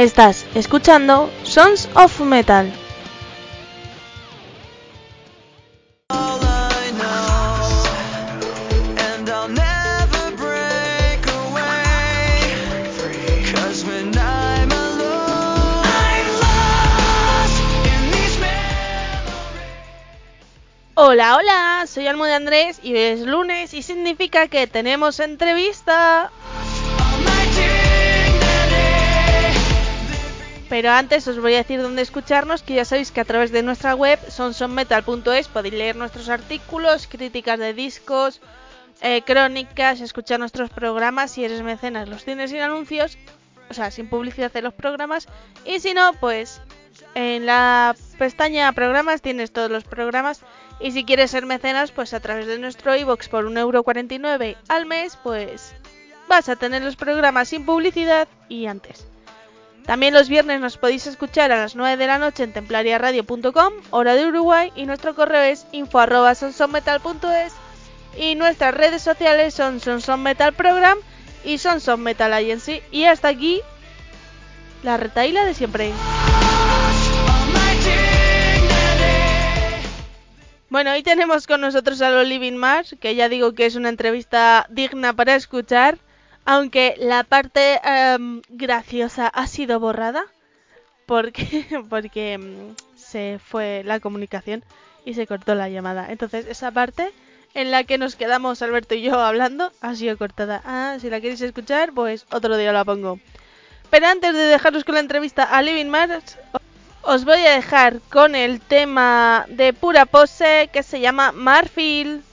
Estás escuchando Sons of Metal. Hola, hola, soy Almo de Andrés y hoy es lunes y significa que tenemos entrevista. Pero antes os voy a decir dónde escucharnos, que ya sabéis que a través de nuestra web sonsonmetal.es podéis leer nuestros artículos, críticas de discos, eh, crónicas, escuchar nuestros programas si eres mecenas, los tienes sin anuncios, o sea, sin publicidad de los programas, y si no, pues en la pestaña programas tienes todos los programas y si quieres ser mecenas, pues a través de nuestro iBox por 1,49€ al mes, pues vas a tener los programas sin publicidad y antes. También los viernes nos podéis escuchar a las 9 de la noche en templariaradio.com, hora de Uruguay, y nuestro correo es info.sonsonmetal.es y nuestras redes sociales son Sonson Metal Program y Sonson Metal Agency. Y hasta aquí la retaila de siempre. Bueno, hoy tenemos con nosotros a los Living Mars, que ya digo que es una entrevista digna para escuchar, aunque la parte em, graciosa ha sido borrada, porque, porque em, se fue la comunicación y se cortó la llamada. Entonces, esa parte en la que nos quedamos Alberto y yo hablando ha sido cortada. Ah, si la queréis escuchar, pues otro día la pongo. Pero antes de dejaros con la entrevista a Living Mars, os voy a dejar con el tema de pura pose que se llama Marfil.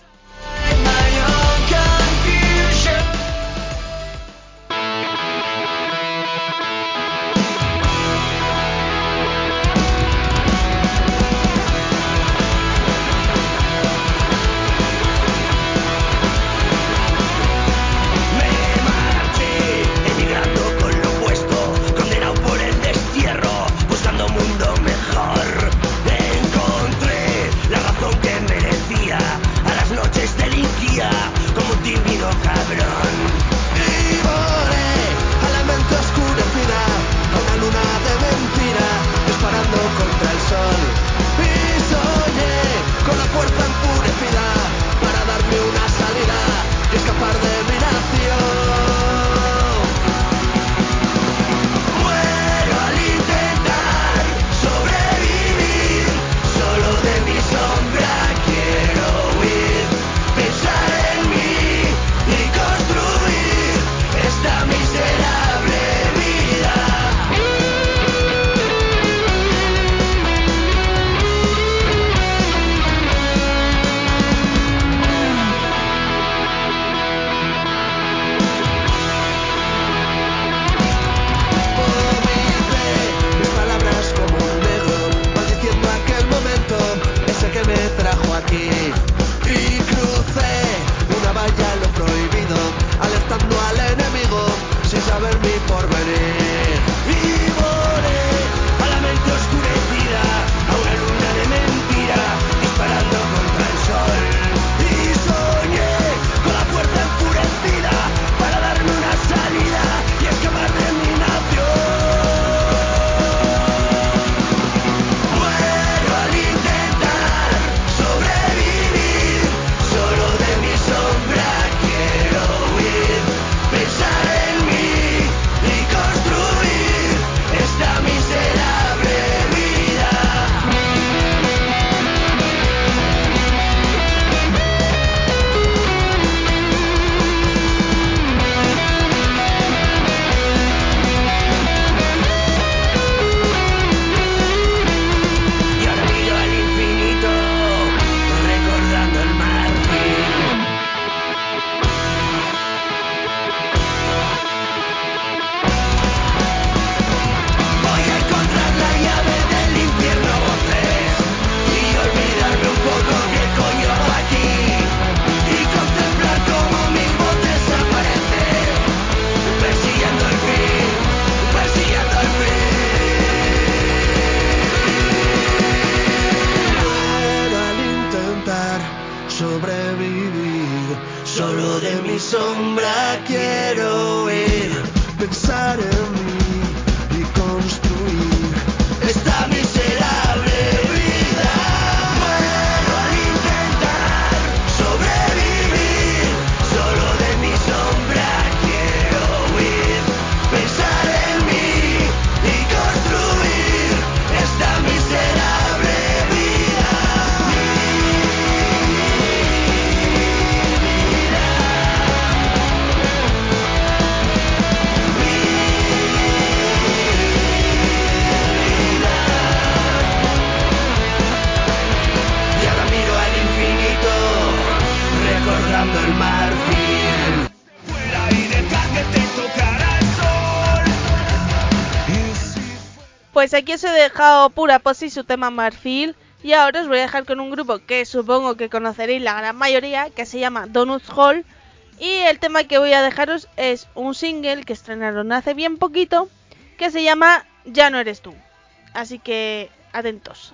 Pues aquí os he dejado pura posi su tema Marfil. Y ahora os voy a dejar con un grupo que supongo que conoceréis la gran mayoría, que se llama Donuts Hall. Y el tema que voy a dejaros es un single que estrenaron hace bien poquito, que se llama Ya no eres tú. Así que atentos.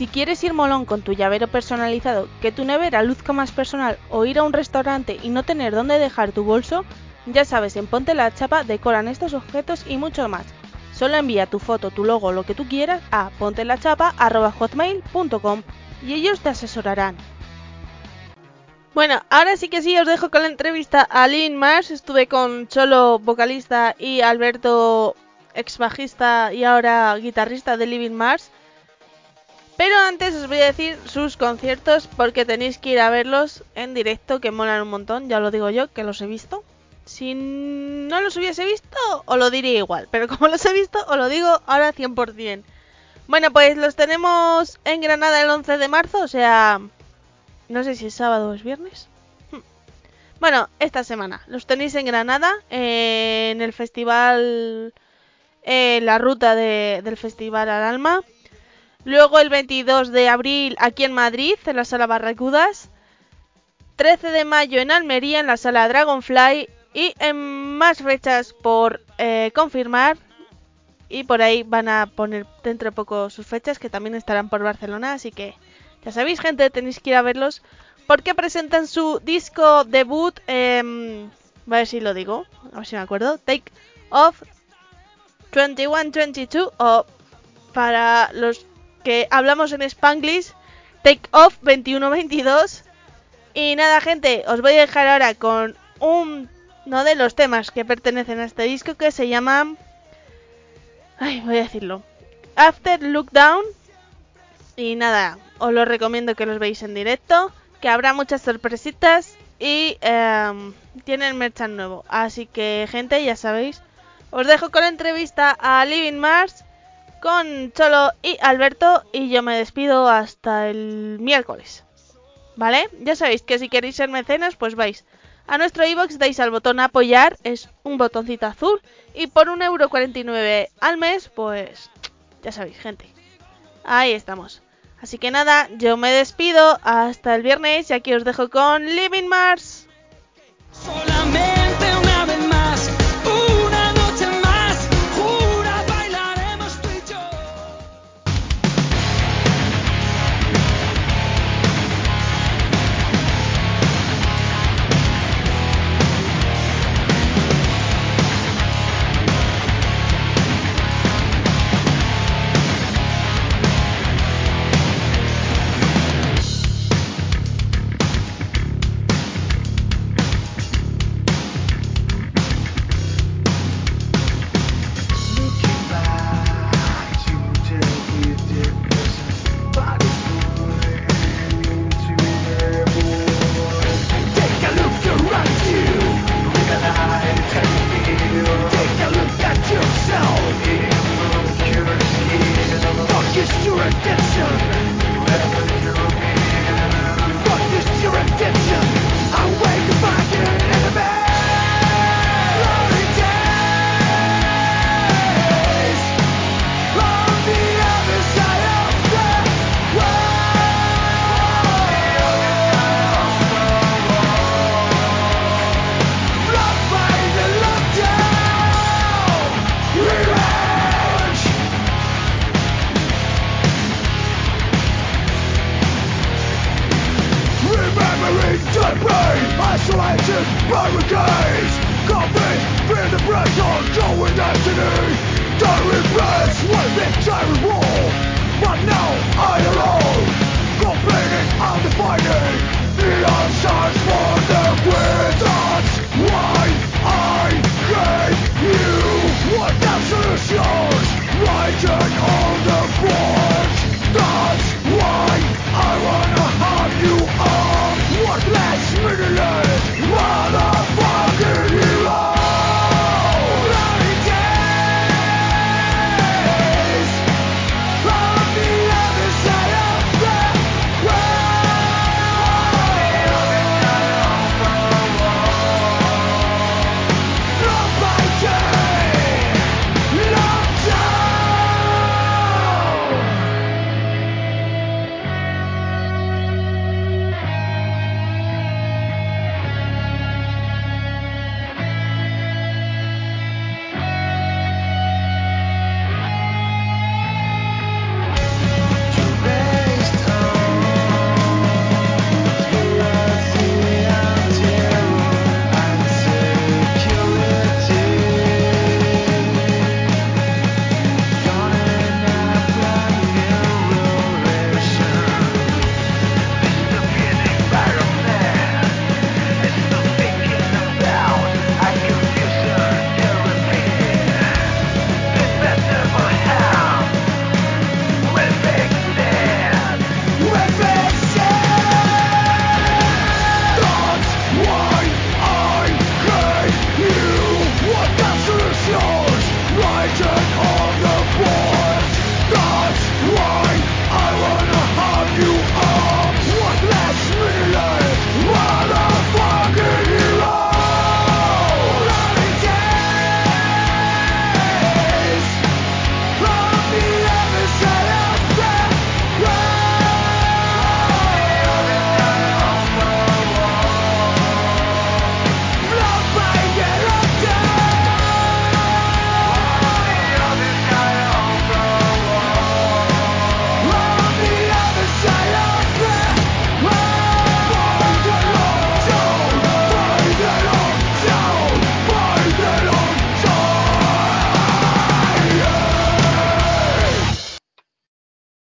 Si quieres ir molón con tu llavero personalizado, que tu nevera luzca más personal o ir a un restaurante y no tener dónde dejar tu bolso, ya sabes, en Ponte la Chapa decoran estos objetos y mucho más. Solo envía tu foto, tu logo, lo que tú quieras a pontelachapa.hotmail.com y ellos te asesorarán. Bueno, ahora sí que sí, os dejo con la entrevista a Lynn Mars. Estuve con Cholo, vocalista, y Alberto, ex bajista y ahora guitarrista de Living Mars. Pero antes os voy a decir sus conciertos porque tenéis que ir a verlos en directo que molan un montón, ya lo digo yo, que los he visto. Si no los hubiese visto, os lo diría igual, pero como los he visto, os lo digo ahora 100%. Bueno, pues los tenemos en Granada el 11 de marzo, o sea, no sé si es sábado o es viernes. Hmm. Bueno, esta semana los tenéis en Granada, en el festival, en la ruta del festival al alma. Luego el 22 de abril aquí en Madrid, en la sala Barracudas. 13 de mayo en Almería, en la sala Dragonfly. Y en más fechas por eh, confirmar. Y por ahí van a poner dentro de poco sus fechas, que también estarán por Barcelona. Así que ya sabéis, gente, tenéis que ir a verlos. Porque presentan su disco debut. Eh, a ver si lo digo, a ver si me acuerdo. Take Off 2122. O para los que hablamos en Spanglish, Take Off 2122. Y nada, gente, os voy a dejar ahora con uno de los temas que pertenecen a este disco que se llama. Ay, voy a decirlo. After Look Down. Y nada, os lo recomiendo que los veáis en directo. Que habrá muchas sorpresitas. Y eh, tienen merchan nuevo. Así que, gente, ya sabéis. Os dejo con la entrevista a Living Mars con Cholo y Alberto y yo me despido hasta el miércoles. ¿Vale? Ya sabéis que si queréis ser mecenas, pues vais a nuestro iBox, dais al botón apoyar, es un botoncito azul, y por 1,49€ al mes, pues ya sabéis, gente. Ahí estamos. Así que nada, yo me despido hasta el viernes y aquí os dejo con Living Mars.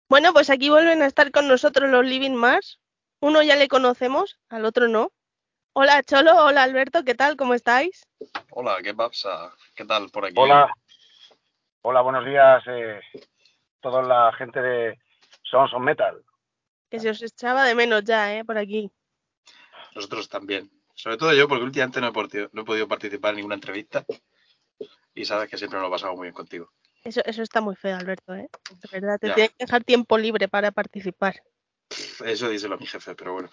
Bueno, pues aquí vuelven a estar con nosotros los Living Mars. Uno ya le conocemos, al otro no. Hola Cholo, hola Alberto, ¿qué tal? ¿Cómo estáis? Hola, ¿qué pasa? ¿Qué tal por aquí? Hola. Hola, buenos días, eh, toda la gente de Sons of Metal. Que se os echaba de menos ya, ¿eh? Por aquí. Nosotros también. Sobre todo yo, porque últimamente no he, podido, no he podido participar en ninguna entrevista. Y sabes que siempre nos lo pasamos muy bien contigo. Eso, eso está muy feo, Alberto, ¿eh? De verdad, te Ya. tienes que dejar tiempo libre para participar. Eso díselo a mi jefe, pero bueno.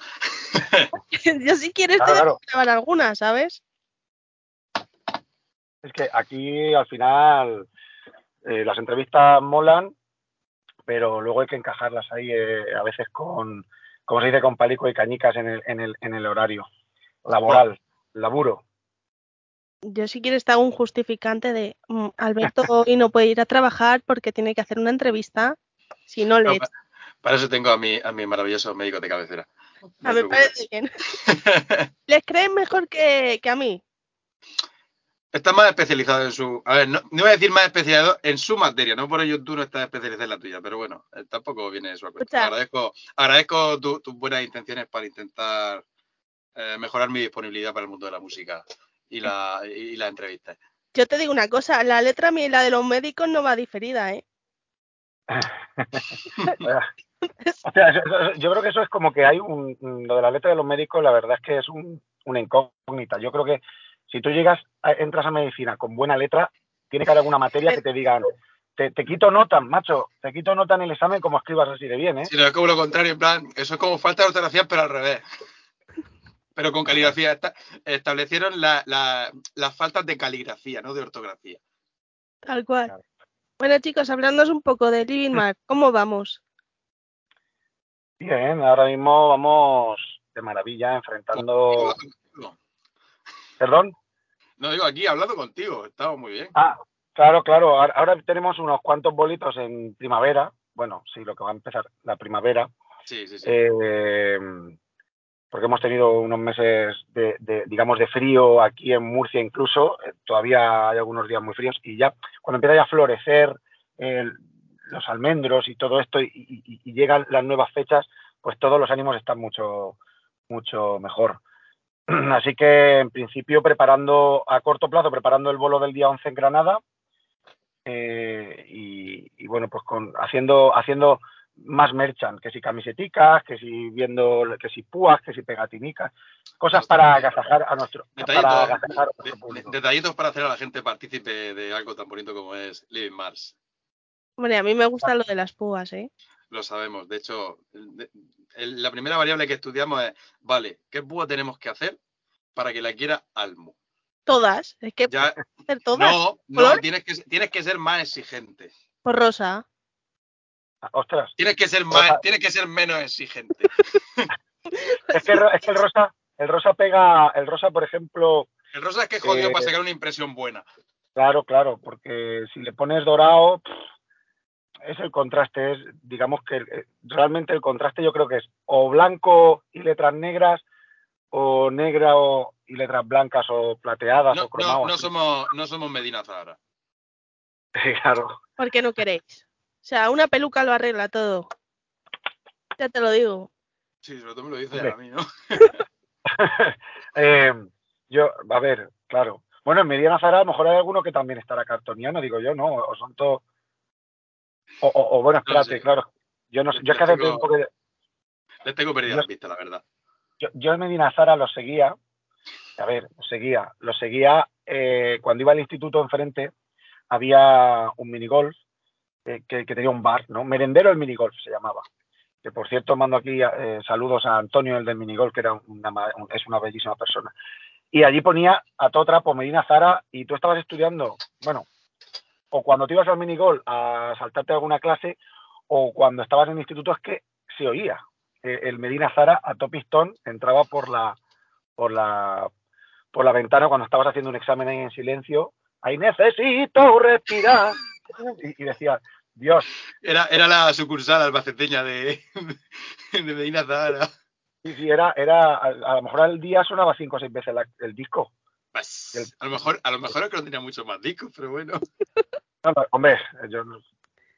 Yo si quieres Claro, te claro. grabar alguna, ¿sabes? Es que aquí al final eh, las entrevistas molan, pero luego hay que encajarlas ahí eh, a veces con, como se dice, con palico y cañicas en el, en el, en el horario laboral, laburo. Yo si quieres te hago un justificante de mm, Alberto hoy no puede ir a trabajar porque tiene que hacer una entrevista. Si no le No. Para eso tengo a mi, a mi maravilloso médico de cabecera. No A me parece bien. ¿Les creen mejor que, que a mí? Está más especializado en su. A ver, no, no voy a decir más especializado en su materia, no por ello tú no estás especializado en la tuya, pero bueno, eh, tampoco viene eso a. Escucha. Agradezco, agradezco tu- tus buenas intenciones para intentar eh, mejorar mi disponibilidad para el mundo de la música y la, y la entrevista. Yo te digo una cosa, la letra mía y la de los médicos no va diferida, ¿eh? O sea, yo creo que eso es como que hay un, lo de la letra de los médicos, la verdad es que es un- una incógnita. Yo creo que si tú llegas, a- entras a medicina con buena letra, tiene que haber alguna materia que te digan, te, te quito nota, macho, te quito nota en el examen como escribas así de bien, ¿eh? Si no es como lo contrario, en plan, eso es como falta de ortografía, pero al revés. Pero con caligrafía. Esta- establecieron la- la- las faltas de caligrafía, no de ortografía. Tal cual. Claro. Bueno, chicos, hablándonos un poco de Living Mark, ¿cómo vamos? Bien, ahora mismo vamos de maravilla enfrentando... No, ¿Perdón? no digo aquí, hablando contigo, estamos muy bien. Ah, claro, claro. Ahora, ahora tenemos unos cuantos bolitos en primavera. Bueno, sí, lo que va a empezar la primavera. Sí, sí, sí. Eh, porque hemos tenido unos meses de, digamos, de frío aquí en Murcia incluso. Eh, todavía hay algunos días muy fríos. Y ya, cuando empieza a florecer los almendros y todo esto y llegan las nuevas fechas, pues todos los ánimos están mucho, mucho mejor. Así que, en principio, preparando a corto plazo, preparando el bolo del día 11 en Granada. eh, y, y, bueno, pues con, haciendo, haciendo más merchant, que si camiseticas, que si viendo, que si púas, que si pegatinicas, cosas para agasajar a nuestro, para Detallitos, agasajar a de- nuestro público. de- detallitos para hacer a la gente partícipe de algo tan bonito como es Living Mars. Hombre, a mí me gusta lo de las púas, ¿eh? Lo sabemos. De hecho, el- de- el- la primera variable que estudiamos es, vale, ¿qué púa tenemos que hacer para que la quiera Almo? Todas, es que Ya, hacer todas. no, no, tienes que, tienes que ser más exigente. Por rosa. Ostras, Tienes que ser más, tienes que ser menos exigente. es que, es que el rosa, el rosa pega, el rosa, por ejemplo, El rosa es que es jodido Eh, para sacar una impresión buena. Claro, claro, porque si le pones dorado, pff, es el contraste, es, digamos que eh, realmente el contraste yo creo que es o blanco y letras negras, o negra o, y letras blancas o plateadas No, o cromadas. no, no somos, no somos Medina Zahara. claro. ¿Por qué no queréis? O sea, una peluca lo arregla todo. Ya te lo digo. Sí, sobre todo me lo dices Hombre. a mí, ¿no? Eh, yo, a ver, claro. Bueno, en Mediana Zara a lo mejor hay alguno que también estará cartoniano, digo yo, ¿no? O son todos... O, o- o bueno, No espérate, sé. claro. Yo no sé, yo es que hace tiempo que... Les tengo perdida Yo- la pista, la verdad. yo, yo en Medina Zara lo seguía, a ver, lo seguía, lo seguía eh, cuando iba al instituto enfrente, había un minigolf eh, que, tenía un bar, ¿no? Merendero el minigolf se llamaba. Que por cierto mando aquí eh, saludos a Antonio, el del minigolf, que era una, es una bellísima persona. Y allí ponía a todo trapo Medina Zara y tú estabas estudiando, bueno, o cuando te ibas al minigolf a saltarte alguna clase, o cuando estabas en el instituto es que se oía eh, el Medina Zara a todo pistón entraba por la por la por la ventana cuando estabas haciendo un examen ahí en silencio ahí necesito respirar y, y decía Dios Era, era la sucursal albaceteña de, de Medina Zahara. sí, sí, era era a, a lo mejor al día sonaba cinco o seis veces la- el disco Pues, a lo mejor, a lo mejor es que no tenía mucho más discos, pero bueno. No, no, hombre yo no-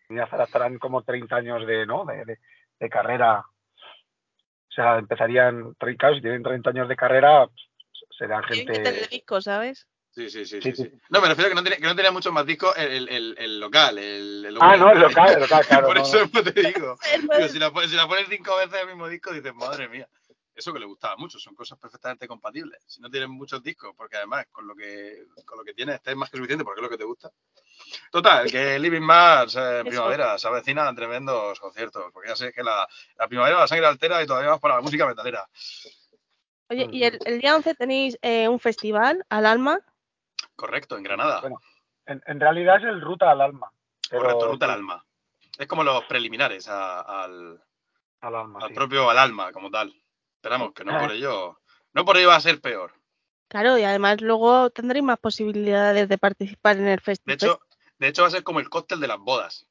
Ya estarán como 30 años de, ¿no? de, de, de carrera. O sea, empezarían, claro, si tienen 30 años de carrera, serán Tienen que gente... tener discos, ¿sabes? Sí, sí, sí, Sí. No, me refiero a que no tenía, que no tenía muchos más discos el, el, el local, el, el Ah, no, el local, el local, claro. Por no, eso no. te digo. Digo, si, la, pones- si la pones cinco veces el mismo disco, dices, madre mía. Eso que le gustaba mucho, son cosas perfectamente compatibles. Si no tienes muchos discos, porque además con lo que con lo que tienes es más que suficiente porque es lo que te gusta. Total, que Living Mars eh, en primavera se avecinan tremendos conciertos, porque ya sé que la, la primavera la sangre altera y todavía más para la música metalera. Oye, y el, el día 11 tenéis eh, un festival al alma. Correcto, en Granada. Bueno, En, en realidad es el Ruta al Alma. Pero, Correcto, ruta al alma. Es como los preliminares a- al, Al alma, al sí. propio al alma como tal. Esperamos que no por ello, no por ello va a ser peor. Claro, y además luego tendréis más posibilidades de participar en el De festival. hecho, de hecho va a ser como el cóctel de las bodas.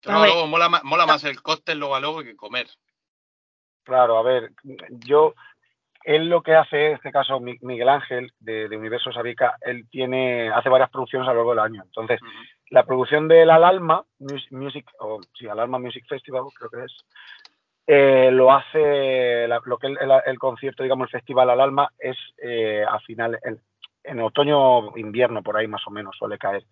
Que luego, mola más el cóctel luego a luego que comer. Claro, a ver, yo, él lo que hace, en este caso Mi- Miguel Ángel de, de Universo Sabica, él tiene, hace varias producciones a lo largo del año. Entonces, la producción del Al Alma Mus- Music, o sí, Al Alma Music Festival, creo que es, eh, lo hace, la- lo que el, el- el concierto, digamos, el festival Al Alma es eh, a final, en, en otoño, invierno, por ahí más o menos suele caer.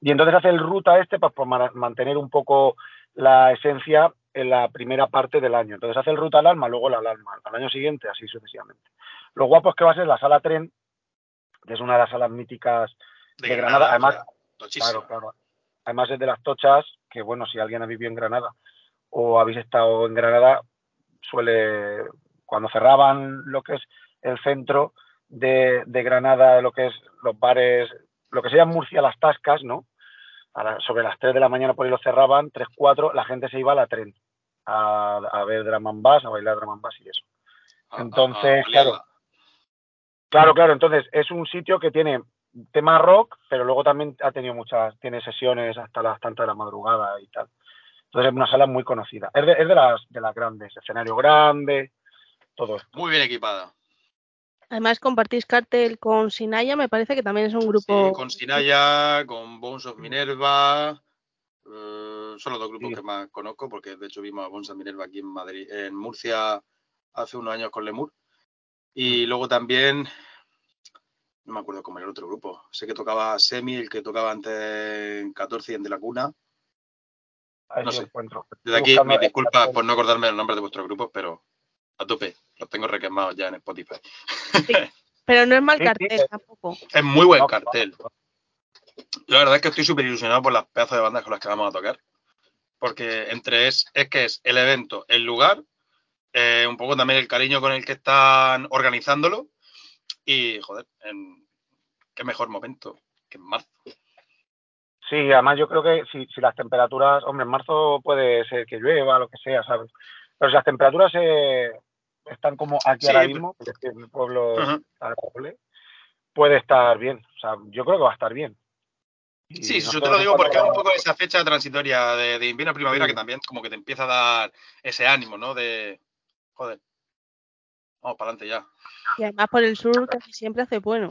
Y entonces hace el ruta este para, para mantener un poco la esencia en la primera parte del año. Entonces hace el ruta al alma, luego la al alma, al año siguiente, así sucesivamente. Lo guapo es que va a ser la sala tren, que es una de las salas míticas de, Granada. Además, claro, claro. Además es de las tochas, que bueno, si alguien ha vivido en Granada o habéis estado en Granada, suele, cuando cerraban lo que es el centro de, de Granada, lo que es los bares, lo que se llama en Murcia las tascas, ¿no? A la- sobre las 3 de la mañana por ahí lo cerraban, 3, 4, la gente se iba a la tren a, a ver drum and bass, a bailar drum and bass y eso. Entonces, claro. Claro, claro, entonces es un sitio que tiene tema rock, pero luego también ha tenido muchas, tiene sesiones hasta las tantas de la madrugada y tal. Entonces es una sala muy conocida. Es de, es de las de las grandes, escenario grande, todo esto. Muy bien equipada. Además compartís cartel con Sinaya, me parece que también es un grupo. Sí, con Sinaya, con Bones of Minerva. eh, son los dos grupos Sí. que más conozco, porque de hecho vimos a Bones of Minerva aquí en Madrid, en Murcia hace unos años con Lemur. Y Mm. luego también, no me acuerdo cómo era el otro grupo. Sé que tocaba Semi, el que tocaba antes en 14 y en De la Cuna. A ver No sé. encuentro. Desde aquí, mis disculpas por no acordarme el nombre de vuestros grupos, pero a tope. Los tengo requemados ya en Spotify. Pero no es mal cartel tampoco. Es muy buen cartel. Yo la verdad es que estoy súper ilusionado por las pedazos de bandas con las que vamos a tocar. Porque entre es, es que es el evento, el lugar, eh, un poco también el cariño con el que están organizándolo. Y, joder, en, qué mejor momento que en marzo. Sí, además yo creo que si, si las temperaturas, hombre, en marzo puede ser que llueva, lo que sea, ¿sabes? Pero si las temperaturas eh, están como aquí Sí, ahora pero- mismo, que es que mi pueblo puede estar bien. O sea, yo creo que va a estar bien. Y Sí, yo te lo digo porque es un a- poco esa fecha transitoria de, de invierno-primavera Sí. que también como que te empieza a dar ese ánimo, ¿no? De, joder, vamos para adelante ya. Y además por el sur casi siempre hace bueno.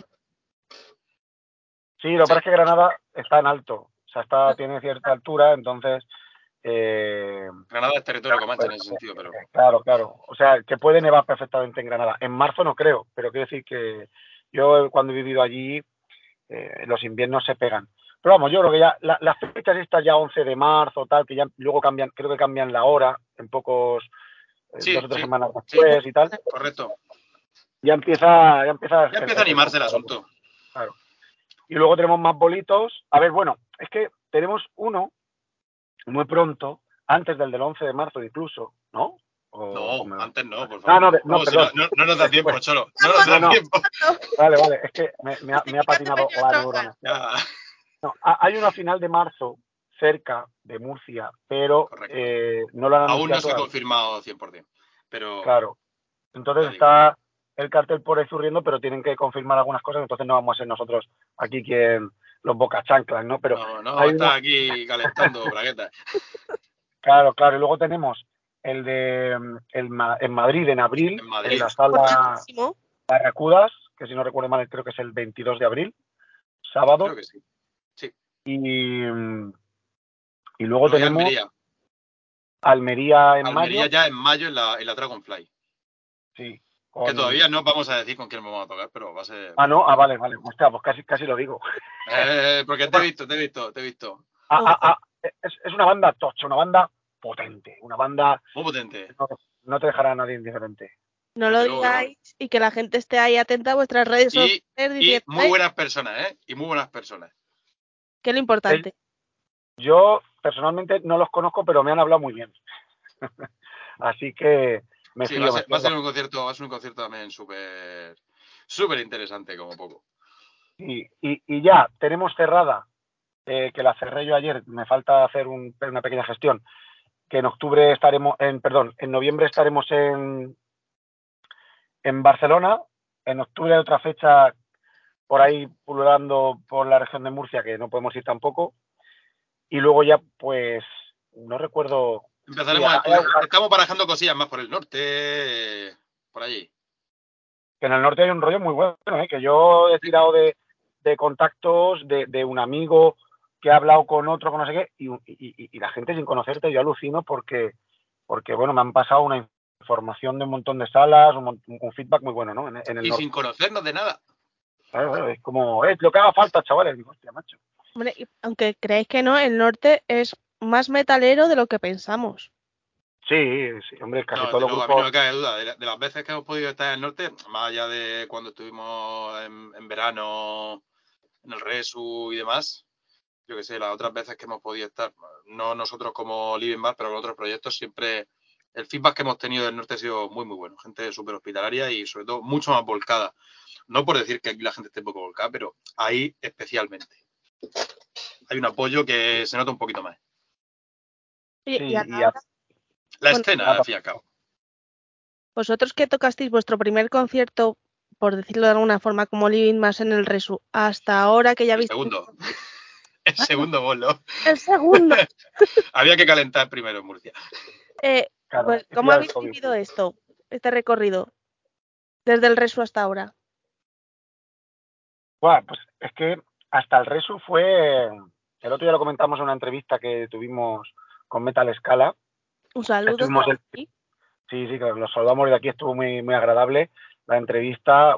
Sí, lo que Sí. pasa es que Granada está en alto, o sea, está, tiene cierta altura, entonces... eh, Granada es territorio comanche en ese sentido, pero Claro, claro. O sea, que puede nevar perfectamente en Granada. En marzo no creo, pero quiero decir que yo cuando he vivido allí, eh, los inviernos se pegan. Pero vamos, yo creo que ya la- las fechas estas ya 11 de marzo, tal, que ya luego cambian, creo que cambian la hora en pocos, eh, Sí, dos o tres sí, semanas sí. después y tal, correcto. ya empieza, ya empieza, Ya empieza a animarse el asunto. Claro. Y luego tenemos más bolitos. A ver, bueno, es que tenemos uno muy pronto, antes del del 11 de marzo incluso, ¿no? O- o me- No, antes no, por No, favor. no, no, si perdón. no, no nos da tiempo, Cholo. No nos No, da no. tiempo. Vale, vale, es que me, me ha, me ha patinado la neurona. No, ha- hay una final de marzo cerca de Murcia, pero eh, no lo han Aún no se ha confirmado 100%. Pero Claro. Entonces está el cartel por ahí surriendo, pero tienen que confirmar algunas cosas, entonces no vamos a ser nosotros aquí quien los bocachanclas, ¿no? Pero no, no hay está una- aquí calentando braguetas. claro, claro, y luego tenemos el de mm, el Ma- en Madrid en abril, En Madrid. la sala. Barracudas, que si no recuerdo mal creo que es el 22 de abril, sábado. Creo que sí. y, mm, Y luego tenemos Almería. Almería en Almería mayo. ya en mayo en la, en la Dragonfly. Sí. Que todavía no vamos a decir con quién vamos a tocar, pero va a ser. Ah, no, ah, vale, vale. Hostia, pues casi, casi lo digo. Eh, porque te he visto, te he visto, te he visto. Ah, ah, ah, es, es una banda tocha, una banda potente, una banda Muy potente. no, no te dejará a nadie indiferente. No lo digáis y que la gente esté ahí atenta a vuestras redes Y- sociales Y muy "Ay, buenas personas, ¿eh? Y muy buenas personas. que es lo importante. Yo personalmente no los conozco, pero me han hablado muy bien. Así que me Sí, fío, va a, ser, fío. va a ser un concierto, va a ser un concierto también súper súper interesante como poco. Y, y- y ya tenemos cerrada, eh, que la cerré yo ayer, me falta hacer un- una pequeña gestión, que en octubre estaremos, en perdón, en noviembre estaremos en, en Barcelona, en octubre hay otra fecha por ahí pululando por la región de Murcia, que no podemos ir tampoco, y luego ya pues no recuerdo, Empezaremos, Sí, a- algo- estamos barajando cosillas más por el norte, por allí. que en el norte hay un rollo muy bueno, ¿eh? que yo he tirado de, de contactos de, de un amigo que ha hablado con otro, con no sé qué, y, y- la gente sin conocerte, yo alucino porque, porque bueno, me han pasado una información de un montón de salas, un, un feedback muy bueno, ¿no? En, en el Y norte. sin conocernos de nada. Claro, claro, es como, es lo que haga falta, chavales. Digo, hostia, macho. Hombre, y aunque creáis que no, el norte es más metalero de lo que pensamos. Sí, sí, hombre, casi No, todos los luego, a mí no grupos. me cabe duda. De, la- de las veces que hemos podido estar en el norte, más allá de cuando estuvimos en, en verano en el Resu y demás, yo que sé, las otras veces que hemos podido estar, no nosotros como Living Bar, pero con otros proyectos, siempre el feedback que hemos tenido del norte ha sido muy, muy bueno. Gente súper hospitalaria y sobre todo mucho más volcada. No por decir que aquí la gente esté poco volcada, pero ahí especialmente. Hay un apoyo que se nota un poquito más. Oye, Sí, y a y la a- hora, La Bueno, escena, nada. al fin y al cabo. vosotros que tocasteis vuestro primer concierto, por decirlo de alguna forma, como Living más en el Resu, hasta ahora que ya El habéis segundo. El segundo bolo. el segundo, Había que calentar primero en Murcia. eh, claro, pues, es ¿cómo habéis vivido esto, este recorrido, desde el Resu hasta ahora? Buah, pues es que hasta el Resu fue. El otro día lo comentamos en una entrevista que tuvimos con Metal Scala. Un saludo. El- aquí. Sí, sí, claro, los saludamos de aquí, estuvo muy, muy agradable. La entrevista,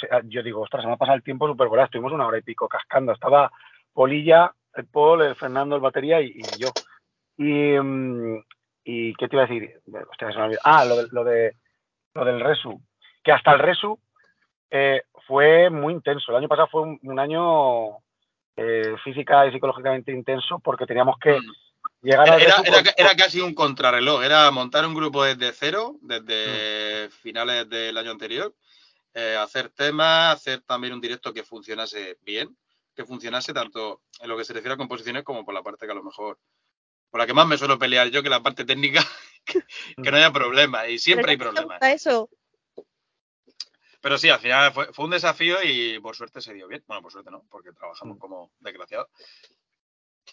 se- yo digo, ostras, se me ha pasado el tiempo súper volado, estuvimos una hora y pico cascando. Estaba Polilla, el Paul, el Fernando, el batería y, y yo. Y, mm, y, ¿qué te iba a decir? Hostia, se me olvidó. Ah, lo, de, lo, de, lo del Resu. Que hasta el Resu eh, fue muy intenso. El año pasado fue un, un año eh, física y psicológicamente intenso porque teníamos que Mm. Llegar Era, era, era- casi un contrarreloj, era montar un grupo desde cero, Mm. desde finales del año anterior, eh, hacer temas, hacer también un directo que funcionase bien, que funcionase tanto en lo que se refiere a composiciones como por la parte que a lo mejor, por la que más me suelo pelear yo, que la parte técnica, que, que no haya problemas, y siempre hay ¿Pero qué te problemas. gusta eso? Pero sí, al final fue, fue un desafío y por suerte se dio bien. Bueno, por suerte no, porque trabajamos Mm. como desgraciados.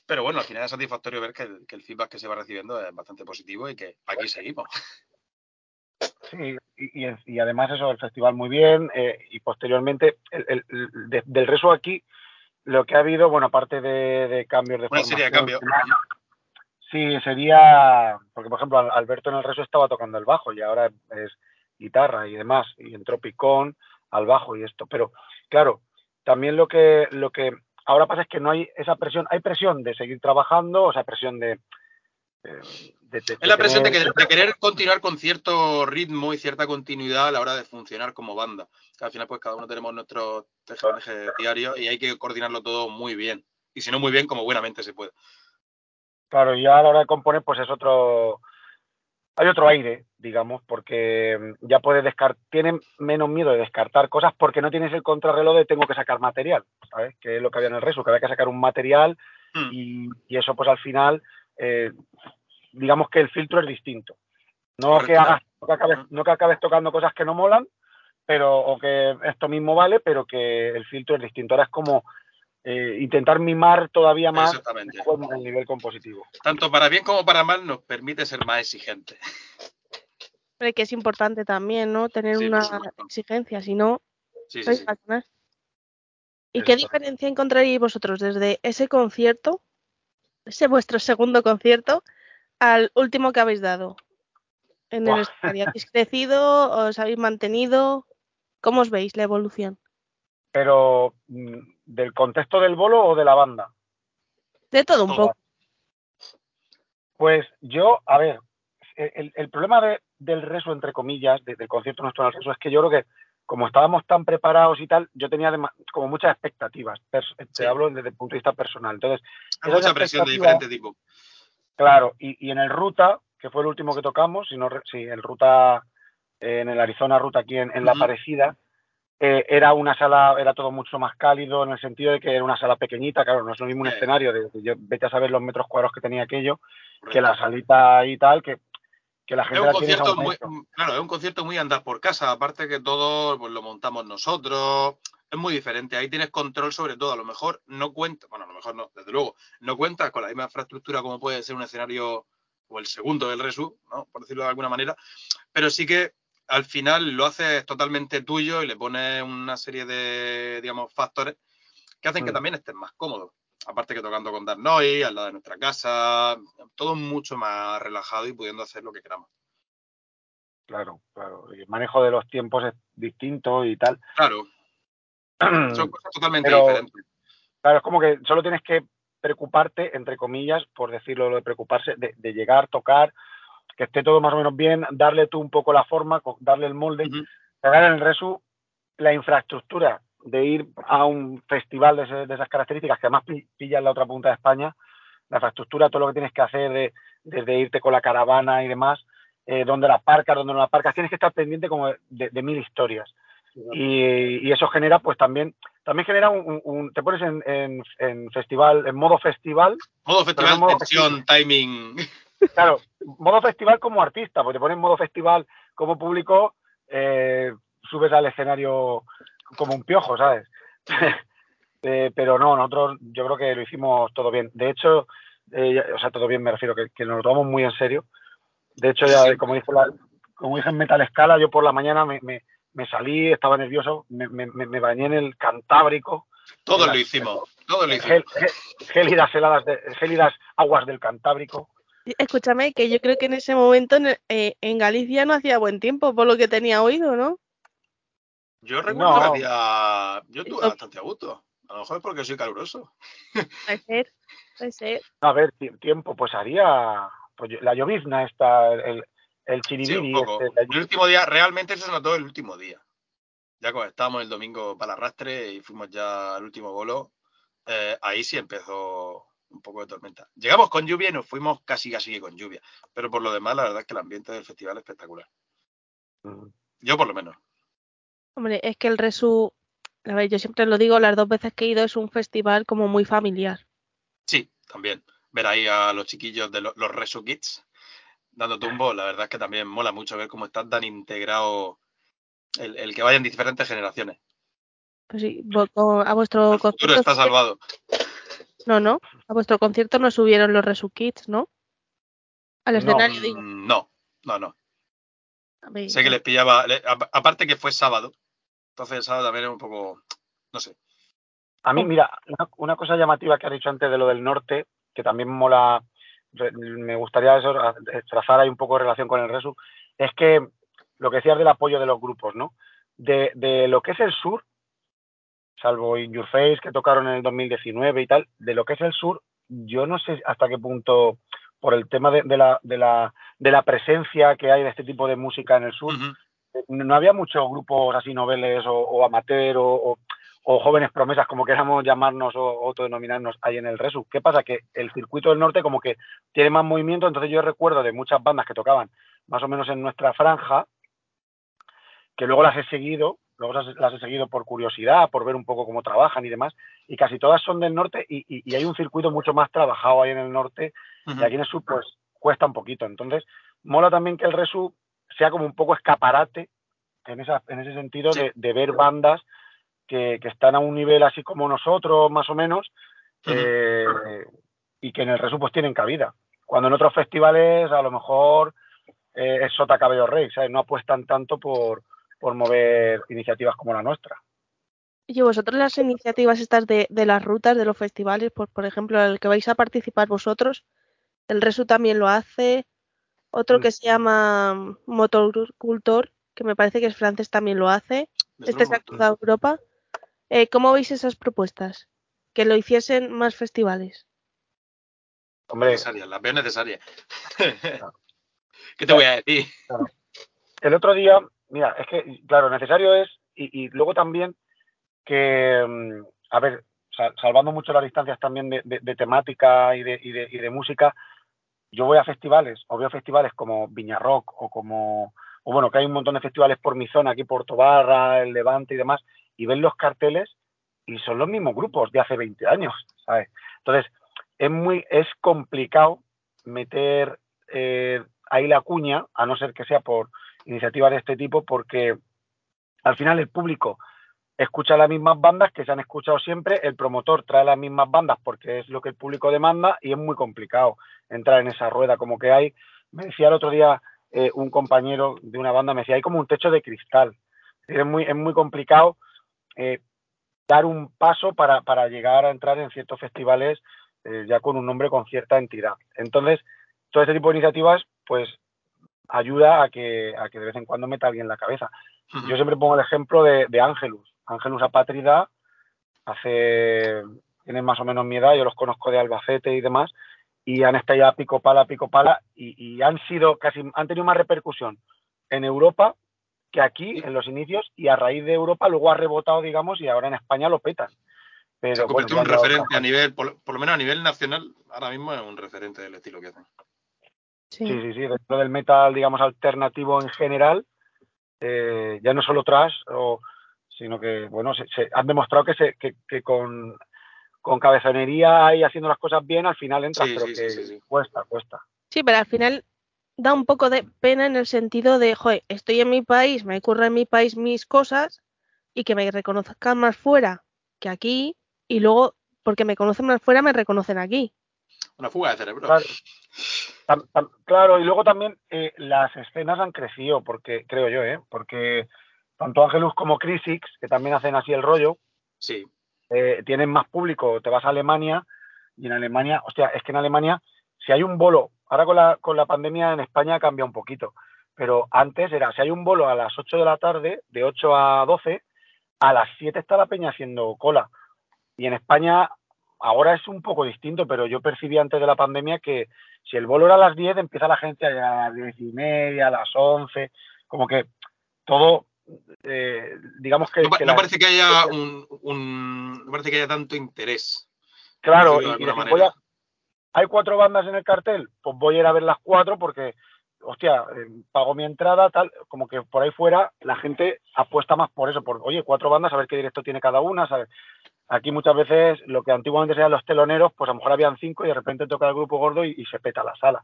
Pero bueno, al final es satisfactorio ver que el, que el feedback que se va recibiendo es bastante positivo y que aquí seguimos. Sí, y, y- y además eso, el festival muy bien eh, y posteriormente el, el- el- de- del Resu aquí lo que ha habido, bueno, aparte de, de cambios de de formación, cambios. Sí, sería, porque por ejemplo Al- Alberto en el Resu estaba tocando el bajo y ahora es guitarra y demás, y en Tropicón al bajo y esto, pero claro, también lo que, lo que ahora pasa es que no hay esa presión, hay presión de seguir trabajando, o sea, presión de... eh, de- de- Es la presión tener- que- de querer continuar con cierto ritmo y cierta continuidad a la hora de funcionar como banda. Que al final, pues cada uno tenemos nuestros teje diarios y hay que coordinarlo todo muy bien. Y si no muy bien, como buenamente se puede. Claro, y ya a la hora de componer, pues es otro. Hay otro aire, digamos, porque mm, ya puedes descartar. Tienes menos miedo de descartar cosas porque no tienes el contrarreloj de tengo que sacar material, ¿sabes? Que es lo que había en el resto, que había que sacar un material Hmm. y, y eso, pues al final, eh, digamos que el filtro es distinto. No que, hagas, no, que acabes, no que acabes tocando cosas que no molan, pero o que esto mismo vale, pero que el filtro es distinto. Ahora es como eh, intentar mimar todavía más el nivel compositivo. Tanto para bien como para mal nos permite ser más exigentes. Pero que es importante también, ¿no? Tener Sí, una exigencia, si no, Sí, sí. ¿Y Eso qué diferencia encontraríais vosotros desde ese concierto ese vuestro segundo concierto al último que habéis dado en el escenario. ¿Habéis crecido? ¿Os habéis mantenido? ¿Cómo os veis la evolución? Pero, mm, ¿del contexto del bolo o de la banda? De todo un poco. Pues yo, a ver, el, problema del reso, entre comillas, del concierto nuestro en el reso, es que yo creo que como estábamos tan preparados y tal, yo tenía como muchas expectativas. Te hablo desde el punto de vista personal. Entonces, Hay mucha presión de diferente tipo. Claro, y, en el Ruta, que fue el último que tocamos, si no, sí, el Ruta, en el Arizona Ruta aquí en, La Parecida, eh, era una sala, era todo mucho más cálido en el sentido de que era una sala pequeñita, claro, no es lo mismo un escenario, de, yo, vete a saber los metros cuadrados que tenía aquello, que la salita y tal, que, que la gente... Es un concierto muy, claro, es un concierto muy andar por casa, aparte que todo pues, lo montamos nosotros, es muy diferente, ahí tienes control sobre todo, a lo mejor no cuenta, bueno, a lo mejor no, desde luego, no cuentas con la misma infraestructura como puede ser un escenario o el segundo del Resu, ¿no? por decirlo de alguna manera, pero sí que al final lo haces totalmente tuyo y le pones una serie de, digamos, factores que hacen que mm. también estés más cómodo. Aparte que tocando con Dark Noise, al lado de nuestra casa, todo mucho más relajado y pudiendo hacer lo que queramos. Claro, claro. el manejo de los tiempos es distinto y tal. Claro. Son cosas totalmente diferentes. Claro, es como que solo tienes que preocuparte, entre comillas, por decirlo, lo de preocuparse, de, de llegar, tocar, que esté todo más o menos bien, darle tú un poco la forma, darle el molde, pegar en el resu la infraestructura de ir a un festival de, esas características que además pilla en la otra punta de España, la infraestructura, todo lo que tienes que hacer de, desde irte con la caravana y demás, eh, donde la parcas, donde no la parcas, tienes que estar pendiente como de, mil historias. Y, eso genera, pues también, también genera un, te pones en, en, festival, en modo festival. Modo festival, tensión, timing. Claro, modo festival como artista, porque te pones modo festival como público, eh, subes al escenario como un piojo, ¿sabes? Eh, pero no, nosotros yo creo que lo hicimos todo bien. De hecho, eh, o sea, todo bien me refiero, que, nos lo tomamos muy en serio. De hecho, ya como dice, la, como dije en Metal Escala, yo por la mañana me, me, salí, estaba nervioso, me, me, bañé en el Cantábrico. Todo lo hicimos, todo lo hicimos. gélidas, heladas de, gélidas aguas del Cantábrico. Escúchame, que yo creo que en ese momento eh, en, Galicia no hacía buen tiempo, por lo que tenía oído, ¿no? Yo recuerdo que había. Yo tuve bastante a gusto. A lo mejor es porque soy caluroso. Puede ser, puede ser. A ver, tiempo, pues haría. Pues, la llovizna está, el, el chiribiri. Este, el último día, realmente se notó el último día. Ya cuando estábamos el domingo para arrastre y fuimos ya al último bolo, eh, ahí sí empezó un poco de tormenta. Llegamos con lluvia y nos fuimos casi casi con lluvia, pero por lo demás la verdad es que el ambiente del festival es espectacular. Yo por lo menos. Hombre, es que el Resu, a ver, yo siempre lo digo, las dos veces que he ido es un festival como muy familiar. Sí, también. Ver ahí a los chiquillos de los, Resu Kids dando tumbo, la verdad es que también mola mucho ver cómo está tan integrado el, que vayan diferentes generaciones. Pues sí, a vuestro futuro está salvado. No, no. A vuestro concierto no subieron los Resu Kids, ¿no? Al escenario, digo. Mm, no, no, no. Sé que les pillaba. aparte que fue sábado. Entonces el sábado también era un poco. No sé. A mí, mira, una, cosa llamativa que has dicho antes de lo del norte, que también mola. Me gustaría eso, trazar ahí un poco de relación con el Resu, es que lo que decías del apoyo de los grupos, ¿no? De, de lo que es el sur, salvo In Your Face que tocaron en el 2019 y tal, de lo que es el sur, yo no sé hasta qué punto, por el tema de, la, de, la, de la presencia que hay de este tipo de música en el sur, eh, no había muchos grupos así noveles o, o amateur o, jóvenes promesas, como queramos llamarnos o autodenominarnos ahí en el Resu. ¿Qué pasa? Que el circuito del norte como que tiene más movimiento, entonces yo recuerdo de muchas bandas que tocaban más o menos en nuestra franja, que luego las he seguido luego las, he seguido por curiosidad, por ver un poco cómo trabajan y demás, y casi todas son del norte y, hay un circuito mucho más trabajado ahí en el norte y aquí en el sur pues cuesta un poquito. Entonces, mola también que el Resu sea como un poco escaparate en, esa, en ese sentido de, ver bandas que, están a un nivel así como nosotros, más o menos, eh, y que en el Resu pues tienen cabida. Cuando en otros festivales a lo mejor eh, es sota cabello rey, ¿sabes? No apuestan tanto por, por mover iniciativas como la nuestra. Y vosotros las iniciativas estas de, de las rutas, de los festivales, pues por ejemplo, el que vais a participar vosotros, el Resu también lo hace, otro que se llama Motocultor, que me parece que es francés, también lo hace. Este se ha cruzado Europa. Eh, ¿Cómo veis esas propuestas? Que lo hiciesen más festivales. Hombre, necesarias, las veo necesarias. ¿Qué te voy a decir? El otro día, mira, es que, claro, necesario es, y, luego también que, mm, a ver, salvando mucho las distancias también de, temática y de, y, y de, música, yo voy a festivales, o veo festivales como Viña Rock o como, o bueno, que hay un montón de festivales por mi zona, aquí por Tobarra, el Levante y demás, y ven los carteles y son los mismos grupos de hace 20 años, ¿sabes? Entonces, es muy, es complicado meter eh, ahí la cuña, a no ser que sea por iniciativas de este tipo, porque al final el público escucha las mismas bandas que se han escuchado siempre, el promotor trae las mismas bandas porque es lo que el público demanda y es muy complicado entrar en esa rueda como que hay. Me decía el otro día eh, un compañero de una banda, me decía, hay como un techo de cristal. Es muy, es muy complicado eh, dar un paso para, para, llegar a entrar en ciertos festivales eh, ya con un nombre con cierta entidad. Entonces, todo este tipo de iniciativas, pues ayuda a que, a que de vez en cuando meta alguien en la cabeza. Yo siempre pongo el ejemplo de, de Ángelus. Ángelus Apátrida hace, tienen más o menos mi edad, yo los conozco de Albacete y demás, y han estado ya pico pala, pico pala, y, y, han sido casi, han tenido más repercusión en Europa que aquí en los inicios, y a raíz de Europa luego ha rebotado, digamos, y ahora en España lo petan. Pero, Se ha convertido en un referente a nivel, por, lo menos a nivel nacional, ahora mismo es un referente del estilo que hacen. Sí, sí, sí, dentro del metal, digamos, alternativo en general, eh, ya no solo trash, o, sino que, bueno, se, se han demostrado que, se, que, que con, con cabezonería y haciendo las cosas bien, al final entras, sí, pero sí, que sí, cuesta, cuesta. Sí, pero al final da un poco de pena en el sentido de, joder, estoy en mi país, me ocurre en mi país mis cosas y que me reconozcan más fuera que aquí y luego, porque me conocen más fuera, me reconocen aquí. Una fuga de cerebro. Claro, tam, tam, claro y luego también eh, las escenas han crecido, porque creo yo, ¿eh? porque tanto Angelus como Crisix, que también hacen así el rollo, sí. eh, tienen más público. Te vas a Alemania y en Alemania, hostia, es que en Alemania, si hay un bolo, ahora con la, con la pandemia en España cambia un poquito, pero antes era, si hay un bolo a las 8 de la tarde, de 8 a 12, a las 7 está la peña haciendo cola. Y en España ahora es un poco distinto, pero yo percibí antes de la pandemia que si el bolo era a las 10, empieza la gente a llegar a las 10 y media, a las 11, como que todo eh, digamos que no, que no la, parece que haya un, un, no parece que haya tanto interés claro y, y decir, a, hay cuatro bandas en el cartel pues voy a ir a ver las cuatro porque hostia eh, pago mi entrada tal como que por ahí fuera la gente apuesta más por eso por oye cuatro bandas a ver qué directo tiene cada una ¿sabes? Aquí muchas veces lo que antiguamente sean los teloneros pues a lo mejor habían cinco y de repente toca el grupo gordo y, y se peta la sala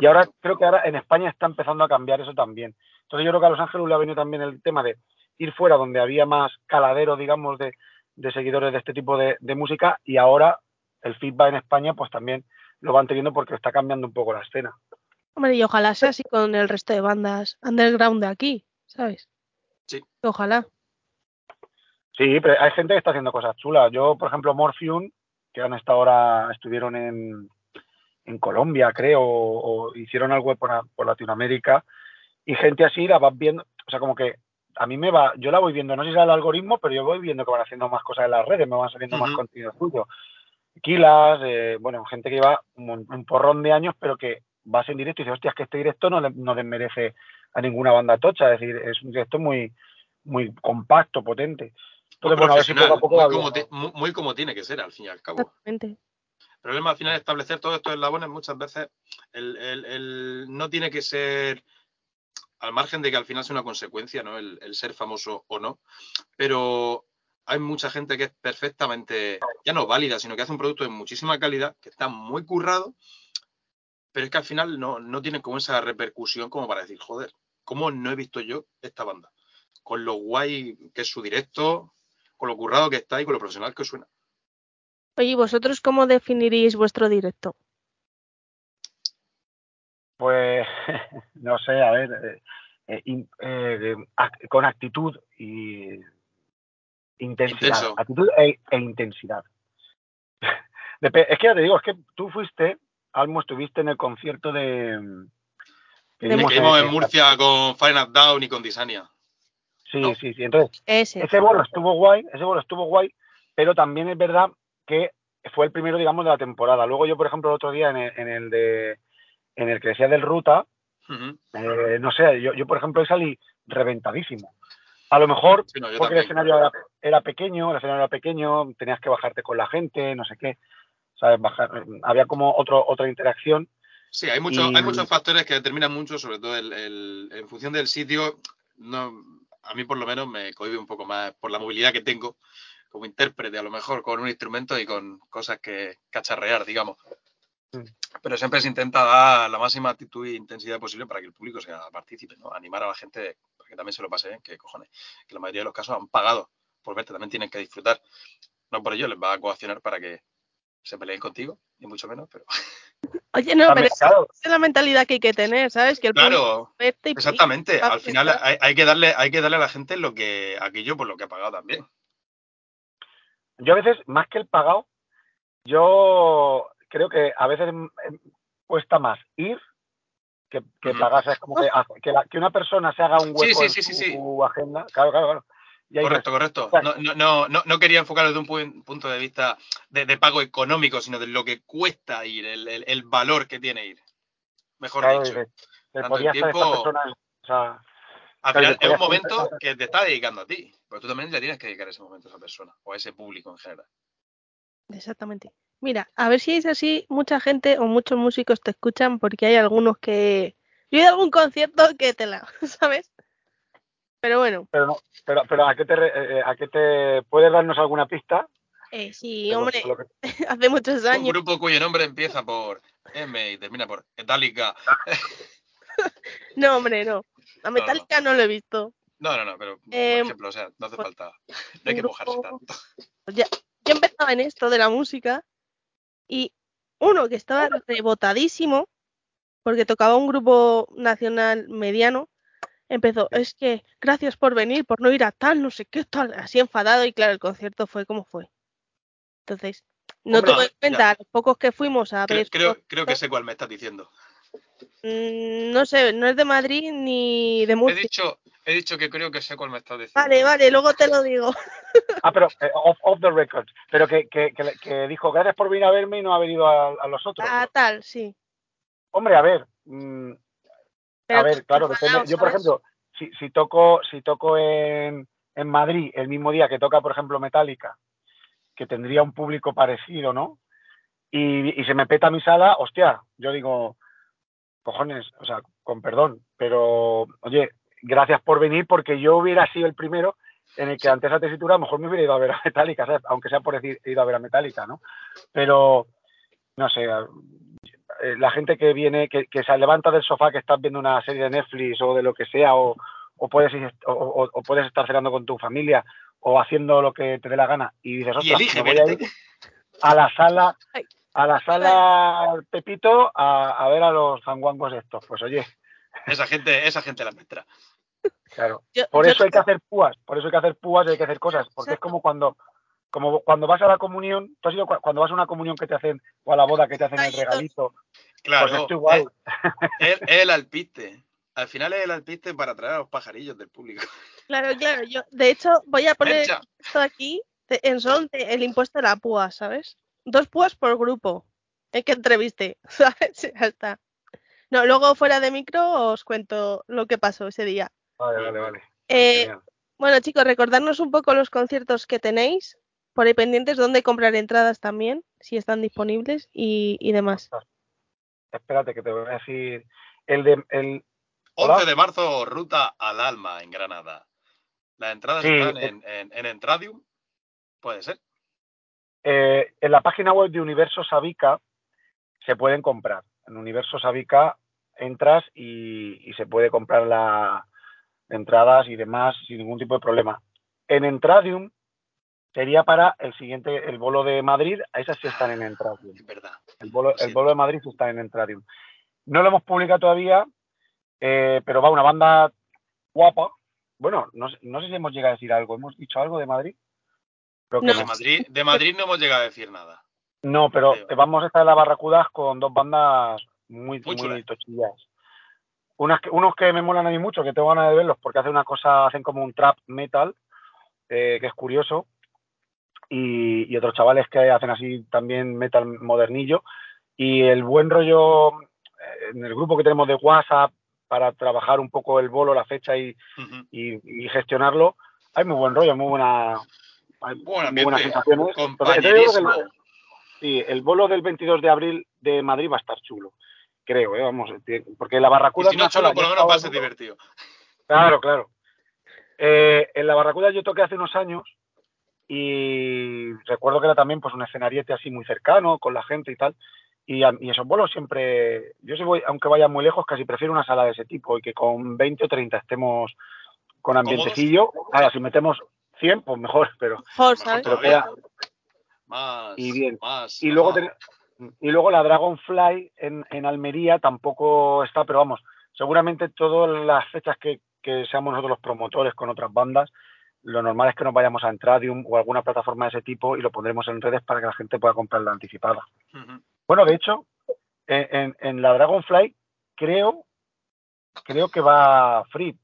y ahora creo que ahora en España está empezando a cambiar eso también entonces yo creo que a Los Ángeles le ha venido también el tema de ir fuera donde había más caladero, digamos, de, de seguidores de este tipo de, de, música y ahora el feedback en España pues también lo van teniendo porque está cambiando un poco la escena. Hombre, y ojalá sea así con el resto de bandas underground de aquí, ¿sabes? Sí. Ojalá. Sí, pero hay gente que está haciendo cosas chulas. Yo, por ejemplo, Morphium, que han estado ahora, estuvieron en, en Colombia, creo, o, o hicieron algo por, por Latinoamérica, y gente así la vas viendo, o sea, como que a mí me va, yo la voy viendo, no sé si es el algoritmo, pero yo voy viendo que van haciendo más cosas en las redes, me van saliendo uh -huh. más contenido suyo. Kilas, eh, bueno, gente que lleva un, un, porrón de años, pero que vas en directo y dices, hostia, es que este directo no, le, no desmerece a ninguna banda tocha, es decir, es un directo muy, muy compacto, potente. Entonces, bueno, a ver si poco a poco muy, como te, muy, muy, como tiene que ser, al fin y al cabo. Exactamente. El problema al final es establecer todos estos eslabones, muchas veces el, el, el, no tiene que ser al margen de que al final sea una consecuencia, ¿no? El, el, ser famoso o no. Pero hay mucha gente que es perfectamente, ya no válida, sino que hace un producto de muchísima calidad, que está muy currado, pero es que al final no, no tiene como esa repercusión como para decir, joder, ¿cómo no he visto yo esta banda? Con lo guay que es su directo, con lo currado que está y con lo profesional que suena. Oye, ¿vosotros cómo definiríais vuestro directo? Pues no sé, a ver, eh, eh, eh, con actitud y Intensidad. Intenso. Actitud e, e intensidad. Es que ya te digo, es que tú fuiste, Almo, estuviste en el concierto de. mm, que De dimos que en en- Murcia con Final Down y con Disania. Sí, ¿no? sí, sí. Entonces, Ese. ese bolo estuvo guay, ese bolo estuvo guay, pero también es verdad que fue el primero, digamos, de la temporada. Luego yo, por ejemplo, el otro día en el, en el de en el que decía del Ruta, eh, no sé, yo, yo, por ejemplo, salí reventadísimo. A lo mejor Sí, no, yo porque el escenario era, era pequeño, el escenario era pequeño, tenías que bajarte con la gente, no sé qué, ¿sabes? Bajar, había como otro, otra interacción. Sí, hay, muchos Y- hay muchos factores que determinan mucho, sobre todo el, el- en función del sitio. No, a mí, por lo menos, me cohibe un poco más por la movilidad que tengo como intérprete, a lo mejor con un instrumento y con cosas que cacharrear, digamos. Mm. Pero siempre se intenta dar la máxima actitud e intensidad posible para que el público sea partícipe, ¿no? Animar a la gente para que también se lo pase bien, que cojones, que la mayoría de los casos han pagado por verte, también tienen que disfrutar. No por ello les va a coaccionar para que se peleen contigo, ni mucho menos, pero Oye, no, pero es la mentalidad que hay que tener, ¿sabes? Que el claro, y- Exactamente, al final hay, hay que darle, hay que darle a la gente lo que, aquello por lo que ha pagado también. yo a veces, más que el pagado, yo creo que a veces mm, eh, cuesta más ir que, que pagar. O sea, es como que, que, la- que una persona se haga un hueco Sí, sí, en sí, sí, su sí. agenda. Claro, claro, claro. Correcto, correcto. No, no, no, no, quería enfocarlo desde un pu- punto de vista de, de pago económico, sino de lo que cuesta ir, el, el- el valor que tiene ir. Mejor claro, dicho. podía el tiempo- persona. O sea, Al claro, final es un momento que te está dedicando a ti, pero tú también le tienes que dedicar ese momento a esa persona o a ese público en general. Exactamente. Mira, a ver si es así, mucha gente o muchos músicos te escuchan porque hay algunos que... Yo he ido a algún concierto que te la, ¿sabes? Pero bueno, pero no, pero, pero ¿a qué te re- eh, a qué te puedes darnos alguna pista? eh, sí, hombre, que- hace muchos Un años. grupo cuyo nombre empieza por M y termina por Metallica. No, hombre, no. A no, no. Metallica no lo he visto. No, no, no, pero Eh, por ejemplo, o sea, no hace pues, falta. No hay que un mojarse grupo- tanto. Ya, yo empezaba en esto de la música y uno que estaba rebotadísimo porque tocaba un grupo nacional mediano empezó, es que gracias por venir, por no ir a tal, no sé qué, tal, así enfadado y claro, el concierto fue como fue. Entonces, no Hombre, tuve en ya. cuenta a los pocos que fuimos a Creo, ver, creo, creo que sé cuál me estás diciendo. Mm, no sé, no es de Madrid ni de He Murcia. dicho, he dicho que creo que sé cuál me estás diciendo. Vale, vale, luego te lo digo. Ah, pero eh, off, off the record. Pero que, que, que, que dijo, gracias por venir a verme y no ha venido a, a los otros. Ah, tal, sí. Hombre, a ver. mm, Pero a ver, claro, depende. Yo, por ejemplo, si, si toco, si toco en, en Madrid el mismo día que toca, por ejemplo, Metallica, que tendría un público parecido, ¿no? Y, y se me peta mi sala, hostia, yo digo, cojones, o sea, con perdón, pero, oye, gracias por venir porque yo hubiera sido el primero en el que ante esa tesitura a lo mejor me hubiera ido a ver a Metallica, ¿sabes? aunque sea por decir he ido a ver a Metallica, ¿no? Pero, no sé, eh, la gente que viene, que, que se levanta del sofá que estás viendo una serie de Netflix o de lo que sea, o, o puedes, ir- o, o- o puedes estar cenando con tu familia o haciendo lo que te dé la gana y dices, Y ostras, me voy a ir a la sala, a la sala Pepito a, a ver a los zanguangos estos. Pues oye, Esa gente, esa gente la nuestra. claro. Yo- Por yo- eso hay que hacer púas, por eso hay que hacer púas y hay que hacer cosas, porque es como cuando como cuando vas a la comunión, tú has ido cu- cuando vas a una comunión que te hacen o a la boda que te hacen el regalito, Claro, pues esto igual. Es, es el alpiste. Al final es el alpiste para atraer a los pajarillos del público. Claro, claro, yo de hecho voy a poner esto aquí de- en son de el impuesto de la púa, ¿sabes? Dos púas por grupo. En que entreviste, ¿sabes? Ya está. No, luego fuera de micro os cuento lo que pasó ese día. Vale, vale, vale. Eh, bueno, chicos, recordarnos un poco los conciertos que tenéis, por ahí pendientes, dónde comprar entradas también, si están disponibles y, y demás. Espérate que te voy a decir el de el 11 Hola. de marzo, ruta al alma en Granada. Las entradas Sí, están eh. en, en, en Entradium. Puede ser. eh, en la página web de Universo Sabica se pueden comprar. En Universo Sabica entras y, y se puede comprar la entradas y demás sin ningún tipo de problema. En Entradium sería para el siguiente, el bolo de Madrid, esas sí están en Entradium. Es verdad. El bolo, el bolo de Madrid sí está en Entradium. No lo hemos publicado todavía, eh, pero va una banda guapa. Bueno, no, sé- no sé si hemos llegado a decir algo. ¿Hemos dicho algo de Madrid? Creo que No. De. Madrid, de Madrid no hemos llegado a decir nada. No, pero vamos a estar en la Barracudas con dos bandas muy, Muy muy, tochillas. Unas que- unos que me molan a mí mucho, que tengo ganas de verlos, porque hacen una cosa, hacen como un trap metal, eh, que es curioso. Y, y otros chavales que hacen así también metal modernillo. Y el buen rollo eh, en el grupo que tenemos de WhatsApp para trabajar un poco el bolo, la fecha y, y- y gestionarlo, hay muy buen rollo, muy buena, hay Buen muy buenas sensaciones. Entonces que el- compañerismo. Sí, el bolo del 22 de abril de Madrid va a estar chulo. Creo, ¿eh? Vamos, eh, porque la Y Barracuda si no chulo, por lo menos va a ser divertido. Claro, claro. Eh, en la Barracuda yo toqué hace unos años y recuerdo que era también pues un escenariete así muy cercano con la gente y tal. Y, a- y esos bolos siempre, yo si voy, aunque vaya muy lejos, casi prefiero una sala de ese tipo y que con 20 o 30 estemos con ambientecillo. Ahora, si metemos 100, pues mejor, pero, Mejor, Mejor ¿sabes? pero queda, Más, Y bien. más. Y luego, ten- y luego la Dragonfly en, en Almería tampoco está, pero vamos, seguramente todas las fechas que, que seamos nosotros los promotores con otras bandas, lo normal es que nos vayamos a Entradium o alguna plataforma de ese tipo y lo pondremos en redes para que la gente pueda comprar la anticipada. Bueno, de hecho, en, en- en la Dragonfly creo, creo que va free,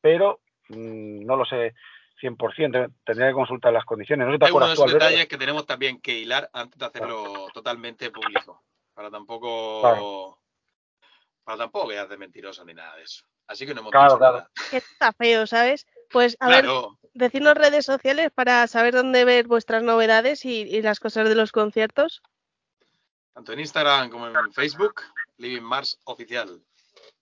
pero mm, no lo sé 100%, te- tendría que consultar las condiciones. No sé si te Es uno de tú, esos detalles que tenemos también que hilar antes de hacerlo totalmente público. Para tampoco. Claro. Para tampoco quedar de mentiroso ni nada de eso. Así que no hemos Claro, dicho claro. nada. Que está feo, ¿sabes? Pues a ver, Claro. decirnos redes sociales para saber dónde ver vuestras novedades y, y las cosas de los conciertos. Tanto en Instagram como en Facebook, Living Mars Oficial.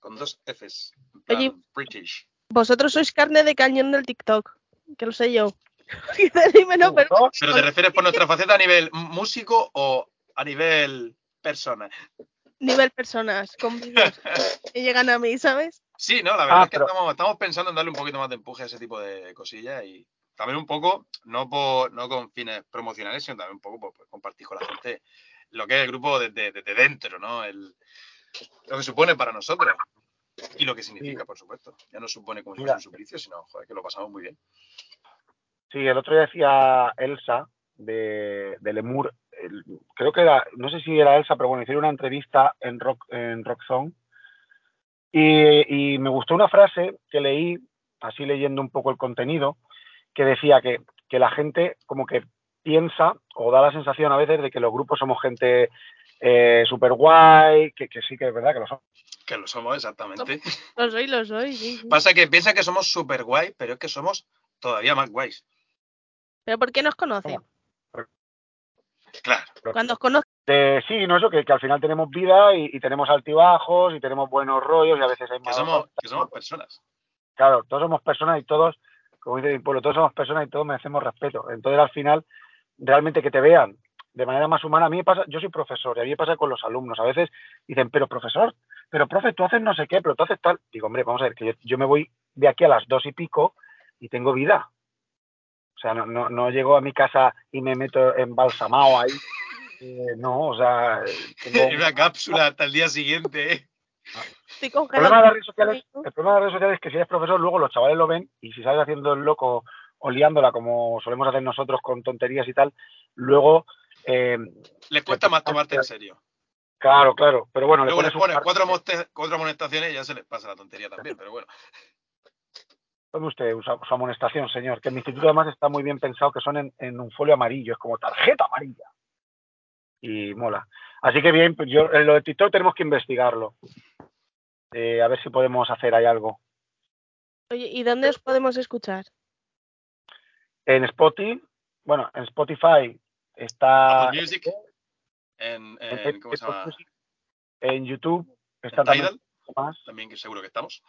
Con dos Fs. en plan Oye. British. Vosotros sois carne de cañón del TikTok, que lo sé yo. Pero ¿No? ¿Pero te refieres por nuestra faceta a nivel músico o a nivel persona? nivel personas, con vídeos que llegan a mí, ¿sabes? Sí, no, la verdad Ah, es que pero- estamos, estamos pensando en darle un poquito más de empuje a ese tipo de cosillas y también un poco, no por, no con fines promocionales, sino también un poco por, por compartir con la gente lo que es el grupo desde, desde dentro, ¿no? El, lo que supone para nosotros y lo que significa, por supuesto. Ya no supone como si fuese un suplicio, sino joder, que lo pasamos muy bien. Sí, el otro día decía Elsa de, de Lemur, el- creo que era, no sé si era Elsa, pero bueno, hicieron una entrevista en Rock, en Rock Zone y, y me gustó una frase que leí, así leyendo un poco el contenido, que decía que, que la gente como que piensa o da la sensación a veces de que los grupos somos gente eh, super guay, que, que sí que es verdad que lo son. Que lo somos exactamente. Lo soy, lo soy, sí, sí. Pasa que piensa que somos súper guay, pero es que somos todavía más guays. Pero ¿por qué nos conocen? Claro. Cuando os conozco, De, sí, no eso, que, que al final tenemos vida y, y tenemos altibajos y tenemos buenos rollos y a veces hay Que somos, que somos personas. claro, todos somos personas y todos, como dice mi pueblo, todos somos personas y todos merecemos respeto. Entonces, al final, realmente que te vean de manera más humana, a mí me pasa, yo soy profesor y a mí me pasa con los alumnos. A veces dicen, pero profesor, pero profe, tú haces no sé qué, pero tú haces tal. Digo, hombre, vamos a ver, que yo, yo me voy de aquí a las dos y pico y tengo vida. O sea, no, no, no llego a mi casa y me meto embalsamado ahí. Eh, no, o sea, tengo... Una cápsula hasta el día siguiente. ¿eh? estoy El problema, de las redes sociales, el problema de las redes sociales es que si eres profesor, luego los chavales lo ven y si sales haciendo el loco o liándola como solemos hacer nosotros con tonterías y tal, luego, eh, Les cuesta más tomarte en serio. claro, claro, pero bueno, Luego les pones un cuatro, cuatro amonestaciones y ya se les pasa la tontería también, pero bueno. Tome usted su, su amonestación, señor, que en mi instituto además está muy bien pensado que son en, en un folio amarillo, es como tarjeta amarilla. Y mola. Así que bien, pues yo, en lo de TikTok tenemos que investigarlo. Eh, a ver si podemos hacer ahí algo. Oye, ¿y dónde os podemos escuchar? En Spotify, bueno, en Spotify está Apple Music, en, en- en- ¿cómo se llama? en YouTube, está En también Tidal, más. también que seguro que estamos.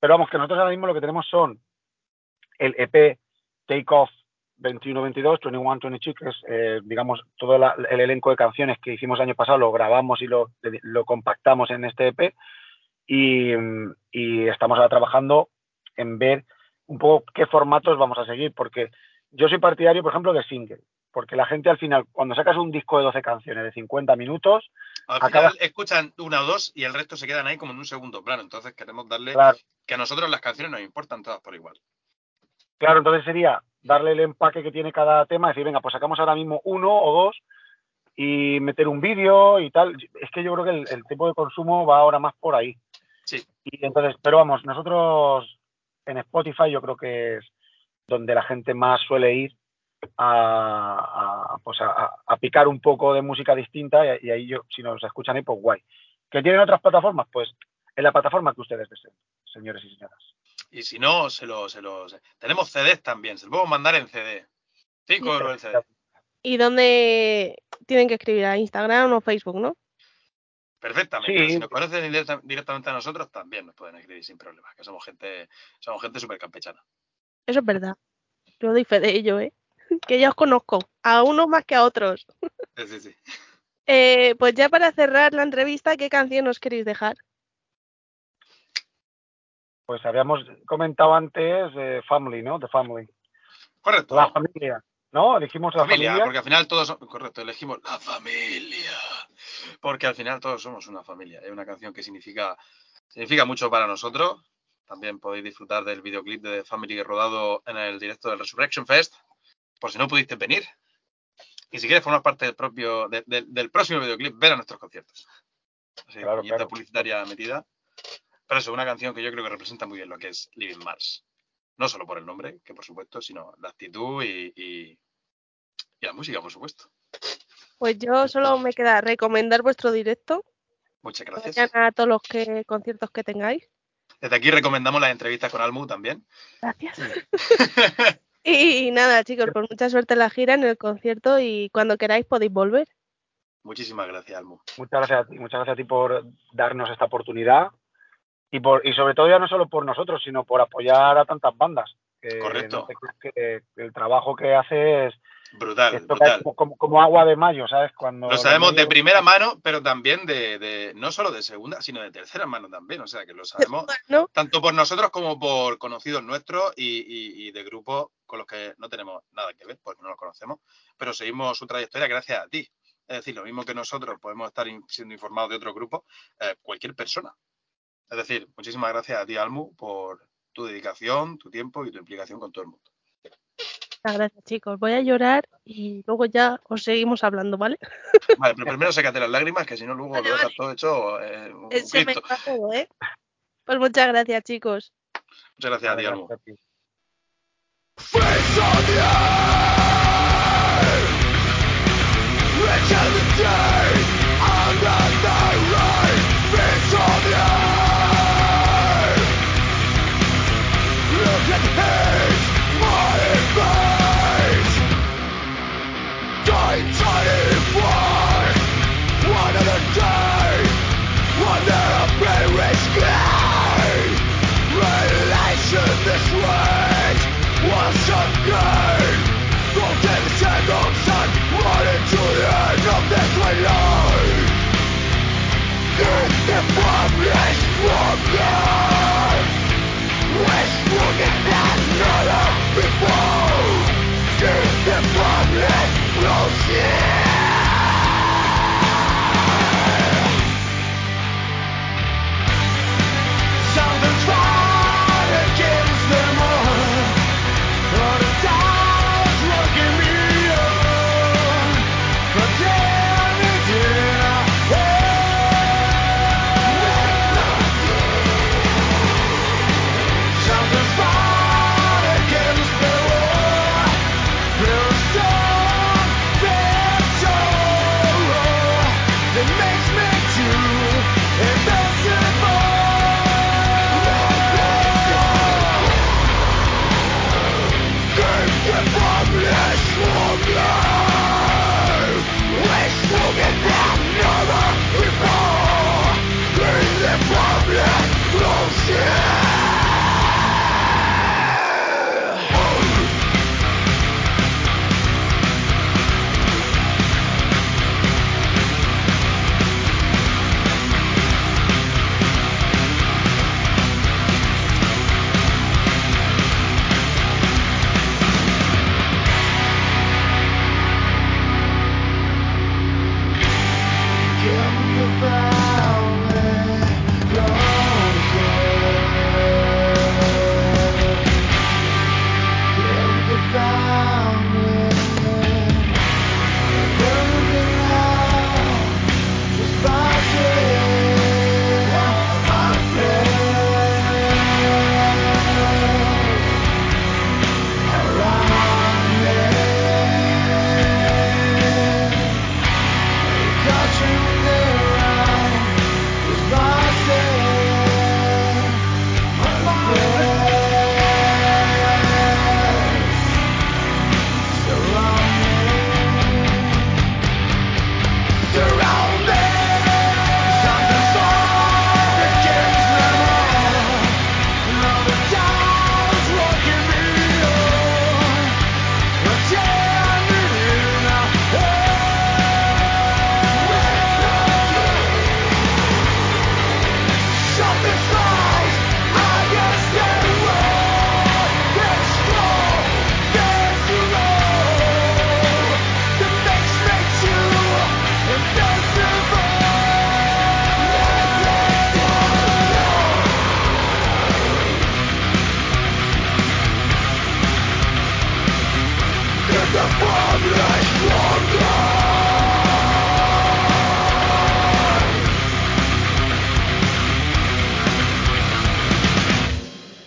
Pero vamos, que nosotros ahora mismo lo que tenemos son el EP Take Off 21-22, 21-22, que es, eh, digamos, todo la- el elenco de canciones que hicimos el año pasado, lo grabamos y lo, lo compactamos en este EP. Y, y estamos ahora trabajando en ver un poco qué formatos vamos a seguir, porque yo soy partidario, por ejemplo, de single, porque la gente al final, cuando sacas un disco de 12 canciones de 50 minutos, Al final escuchan una o dos y el resto se quedan ahí como en un segundo plano. Entonces queremos darle claro, que a nosotros las canciones nos importan todas por igual. Claro, entonces sería darle el empaque que tiene cada tema, decir, venga, pues sacamos ahora mismo uno o dos y meter un vídeo y tal. Es que yo creo que el, el tipo de consumo va ahora más por ahí. Sí. Y entonces, pero vamos, nosotros en Spotify yo creo que es donde la gente más suele ir a, a, pues a, a picar un poco de música distinta y, y ahí yo, si nos escuchan ahí, pues guay. ¿Que tienen otras plataformas? Pues en la plataforma que ustedes deseen, señores y señoras. Y si no, se lo, se lo. se- Tenemos CDs también, se lo podemos mandar en CD. 5 euros el CD. ¿Y dónde tienen que escribir? ¿A Instagram o Facebook, no? Perfectamente. Sí. Si nos conocen directa- directamente a nosotros, también nos pueden escribir sin problemas. Que somos gente, somos gente súper campechana. Eso es verdad. Yo doy fe de ello, ¿eh? Que ya os conozco, a unos más que a otros. Sí, sí, sí. Eh, pues ya para cerrar la entrevista, ¿qué canción os queréis dejar? Pues habíamos comentado antes eh, Family, ¿no? The Family. Correcto. La familia, ¿no? Dijimos la familia, familia. porque al final todos, correcto, elegimos la familia, porque al final todos somos una familia. Es una canción que significa, significa mucho para nosotros. También podéis disfrutar del videoclip de The Family rodado en el directo del Resurrection Fest, por si no pudiste venir. Y si quieres formar parte del propio, de- de- del próximo videoclip, ven a nuestros conciertos. Así, Claro, claro. publicitaria metida. Pero eso, una canción que yo creo que representa muy bien lo que es Living Mars. No solo por el nombre, que por supuesto, sino la actitud y, y- y la música, por supuesto. Pues yo solo me queda recomendar vuestro directo. Muchas gracias. Vayan a todos los que, conciertos que tengáis. Desde aquí recomendamos las entrevistas con Almu también. Gracias. Y nada, chicos, pues mucha suerte en la gira, en el concierto y cuando queráis podéis volver. Muchísimas gracias, Almu. Muchas gracias a ti, muchas gracias a ti por darnos esta oportunidad y por y sobre todo ya no solo por nosotros, sino por apoyar a tantas bandas. Que Correcto. que el trabajo que haces Brutal, esto cae brutal. como, como- como agua de mayo, ¿sabes? Cuando Lo sabemos de primera mano, pero también de, de- no solo de segunda, sino de tercera mano también. O sea, que lo sabemos ¿No? tanto por nosotros como por conocidos nuestros y, y- y de grupos con los que no tenemos nada que ver, porque no los conocemos, pero seguimos su trayectoria gracias a ti. Es decir, lo mismo que nosotros podemos estar in- siendo informados de otro grupo, eh, cualquier persona. Es decir, muchísimas gracias a ti, Almu, por tu dedicación, tu tiempo y tu implicación con todo el mundo. Muchas gracias, chicos. Voy a llorar y luego ya os seguimos hablando, ¿vale? Vale, pero primero sécate las lágrimas, que si no, luego lo dejas vale. todo hecho. Eh, un Se me todo, ¿eh? Pues muchas gracias, chicos. Muchas gracias, gracias a ti, Almu.